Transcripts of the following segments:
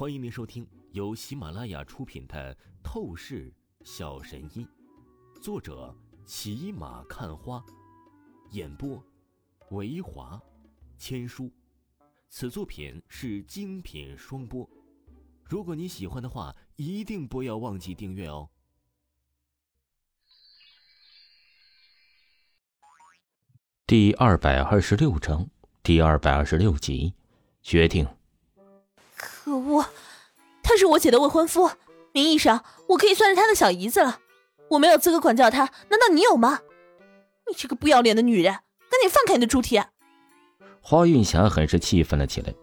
欢迎您收听由喜马拉雅出品的《透视小神医》，作者骑马看花，演播维华千书。此作品是精品双播。如果你喜欢的话，一定不要忘记订阅哦。第二百二十六章，第二百二十六集，决定。可恶，他是我姐的未婚夫，名义上我可以算是他的小姨子了，我没有资格管教他，难道你有吗？你这个不要脸的女人，赶紧放开你的猪蹄！花韵霞很是气愤了起来，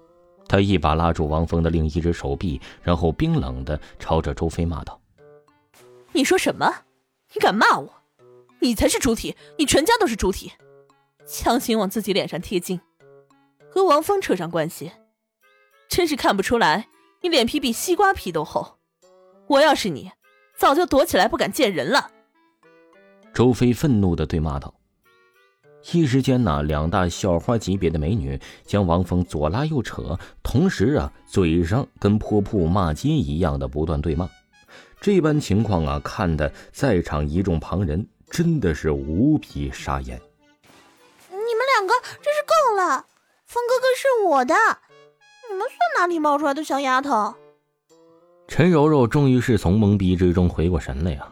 她一把拉住王峰的另一只手臂，然后冰冷的朝着周飞骂道：“你说什么？你敢骂我？你才是猪蹄，你全家都是猪蹄，强行往自己脸上贴金，和王峰扯上关系。”真是看不出来，你脸皮比西瓜皮都厚。我要是你，早就躲起来不敢见人了。周飞愤怒的对骂道。一时间呢，两大校花级别的美女将王峰左拉右扯，同时啊，嘴上跟泼妇骂街一样的不断对骂。这般情况啊，看的在场一众旁人真的是无比傻眼。你们两个真是够了，峰哥哥是我的。你们算哪里冒出来的小丫头？陈柔柔终于是从懵逼之中回过神来呀，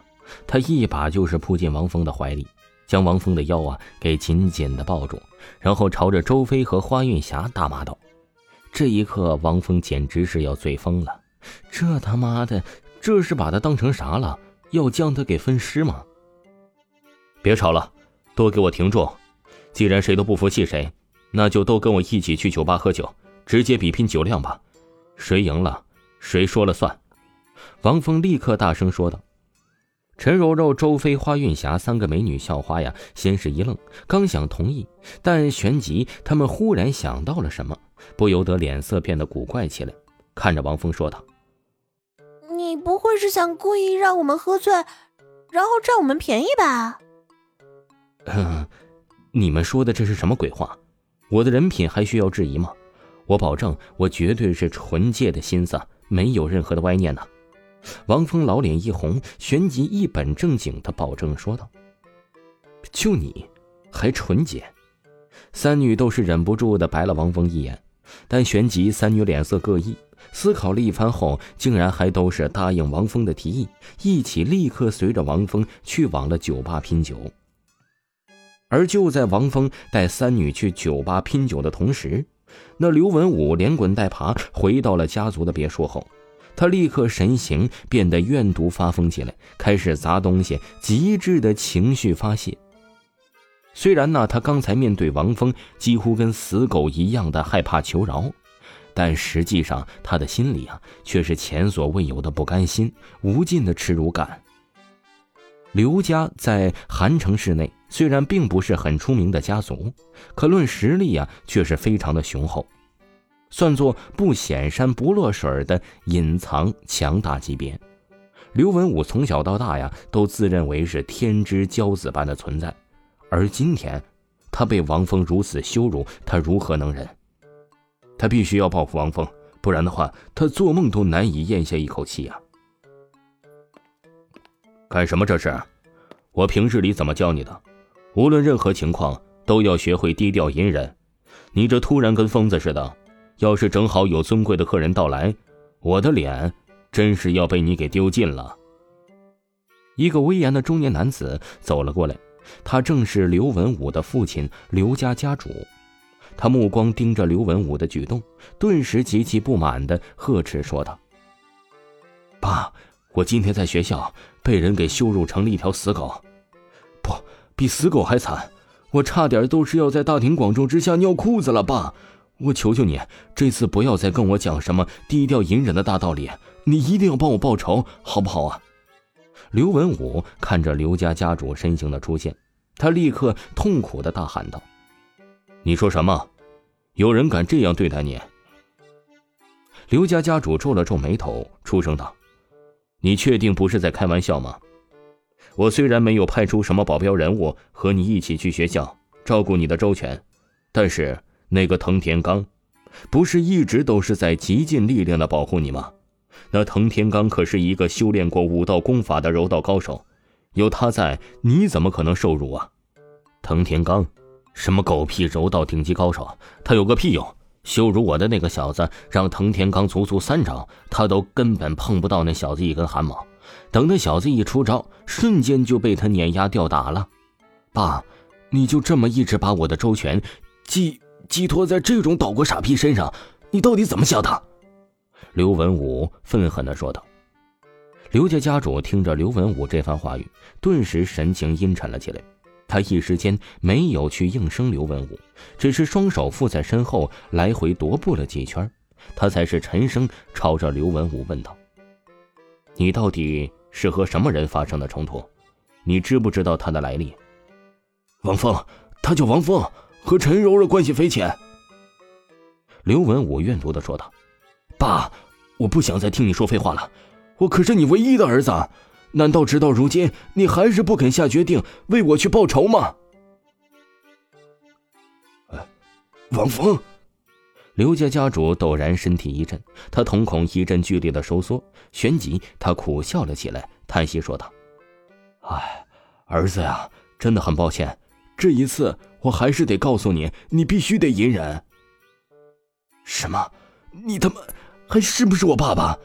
她一把就是扑进王峰的怀里，将王峰的腰啊给紧紧的抱住，然后朝着周飞和花韵霞大骂道：“这一刻，王峰简直是要醉疯了，这他妈的，这是把他当成啥了？要将他给分尸吗？别吵了，都给我停住！既然谁都不服气谁，那就都跟我一起去酒吧喝酒。”直接比拼酒量吧，谁赢了，谁说了算。王峰立刻大声说道。陈柔柔、周飞、花韵霞三个美女校花呀，先是一愣，刚想同意，但旋即他们忽然想到了什么，不由得脸色变得古怪起来，看着王峰说道：“你不会是想故意让我们喝醉，然后占我们便宜吧？”“你们说的这是什么鬼话？我的人品还需要质疑吗？”我保证，我绝对是纯洁的心思，没有任何的歪念呢。王峰老脸一红，旋即一本正经的保证说道：“就你，还纯洁？”三女都是忍不住的白了王峰一眼，但旋即三女脸色各异，思考了一番后，竟然还都是答应王峰的提议，一起立刻随着王峰去往了酒吧拼酒。而就在王峰带三女去酒吧拼酒的同时，那刘文武连滚带爬回到了家族的别墅后，他立刻神形变得怨毒发疯起来，开始砸东西，极致的情绪发泄。虽然呢，他刚才面对王峰几乎跟死狗一样的害怕求饶，但实际上他的心里啊却是前所未有的不甘心，无尽的耻辱感。刘家在韩城市内。虽然并不是很出名的家族，可论实力呀，却是非常的雄厚，算作不显山不落水的隐藏强大级别。刘文武从小到大呀，都自认为是天之骄子般的存在，而今天，他被王峰如此羞辱，他如何能忍？他必须要报复王峰，不然的话，他做梦都难以咽下一口气呀！干什么这是？我平日里怎么教你的？无论任何情况，都要学会低调隐忍。你这突然跟疯子似的，要是正好有尊贵的客人到来，我的脸真是要被你给丢尽了。一个威严的中年男子走了过来，他正是刘文武的父亲刘家家主。他目光盯着刘文武的举动，顿时极其不满的呵斥说道：“爸，我今天在学校被人给羞辱成了一条死狗。”比死狗还惨，我差点都是要在大庭广众之下尿裤子了，爸！我求求你，这次不要再跟我讲什么低调隐忍的大道理，你一定要帮我报仇，好不好啊？刘文武看着刘家家主身形的出现，他立刻痛苦的大喊道：“你说什么？有人敢这样对待你？”刘家家主皱了皱眉头，出声道：“你确定不是在开玩笑吗？”我虽然没有派出什么保镖人物和你一起去学校照顾你的周全，但是那个藤田刚，不是一直都是在极尽力量的保护你吗？那藤田刚可是一个修炼过武道功法的柔道高手，有他在，你怎么可能受辱啊？藤田刚，什么狗屁柔道顶级高手，他有个屁用！羞辱我的那个小子，让藤田刚足足三招，他都根本碰不到那小子一根汗毛。等那小子一出招，瞬间就被他碾压吊打了。爸，你就这么一直把我的周全寄寄托在这种岛国傻逼身上，你到底怎么想的？刘文武愤恨地说道。刘家家主听着刘文武这番话语，顿时神情阴沉了起来。他一时间没有去应声刘文武，只是双手负在身后来回踱步了几圈，他才是沉声朝着刘文武问道：“你到底是和什么人发生的冲突？你知不知道他的来历？”王峰，他叫王峰，和陈柔柔关系匪浅。刘文武怨毒的说道：“爸，我不想再听你说废话了，我可是你唯一的儿子。”难道直到如今，你还是不肯下决定为我去报仇吗？哎王峰，刘家家主陡然身体一震，他瞳孔一阵剧烈的收缩，旋即他苦笑了起来，叹息说道：“哎，儿子呀，真的很抱歉，这一次我还是得告诉你，你必须得隐忍。什么？你他妈还是不是我爸爸？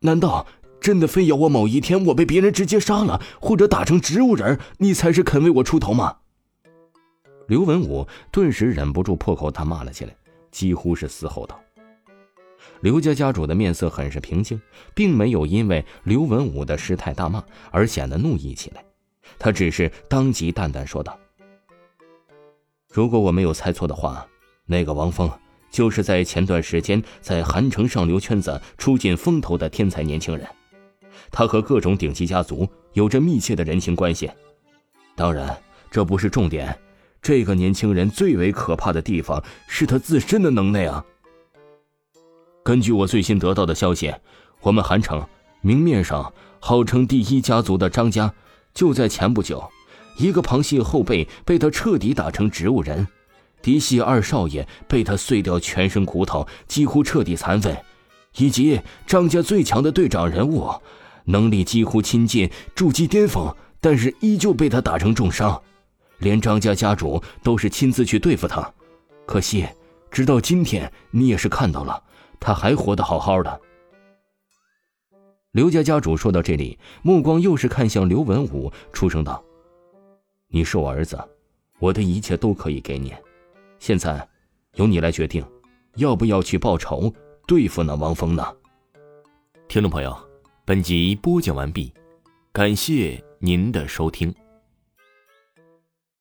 难道？”真的非要我某一天我被别人直接杀了，或者打成植物人，你才是肯为我出头吗？刘文武顿时忍不住破口大骂了起来，几乎是嘶吼道。刘家家主的面色很是平静，并没有因为刘文武的失态大骂而显得怒意起来，他只是当即淡淡说道：“如果我没有猜错的话，那个王峰就是在前段时间在韩城上流圈子出尽风头的天才年轻人。”他和各种顶级家族有着密切的人情关系，当然这不是重点。这个年轻人最为可怕的地方是他自身的能耐啊！根据我最新得到的消息，我们韩城明面上号称第一家族的张家，就在前不久，一个旁系后辈被他彻底打成植物人，嫡系二少爷被他碎掉全身骨头，几乎彻底残废，以及张家最强的队长人物。能力几乎亲近筑基巅峰，但是依旧被他打成重伤，连张家家主都是亲自去对付他。可惜，直到今天，你也是看到了，他还活得好好的。刘家家主说到这里，目光又是看向刘文武，出声道：“你是我儿子，我的一切都可以给你，现在，由你来决定，要不要去报仇，对付那王峰呢？”听众朋友。本集播讲完毕，感谢您的收听。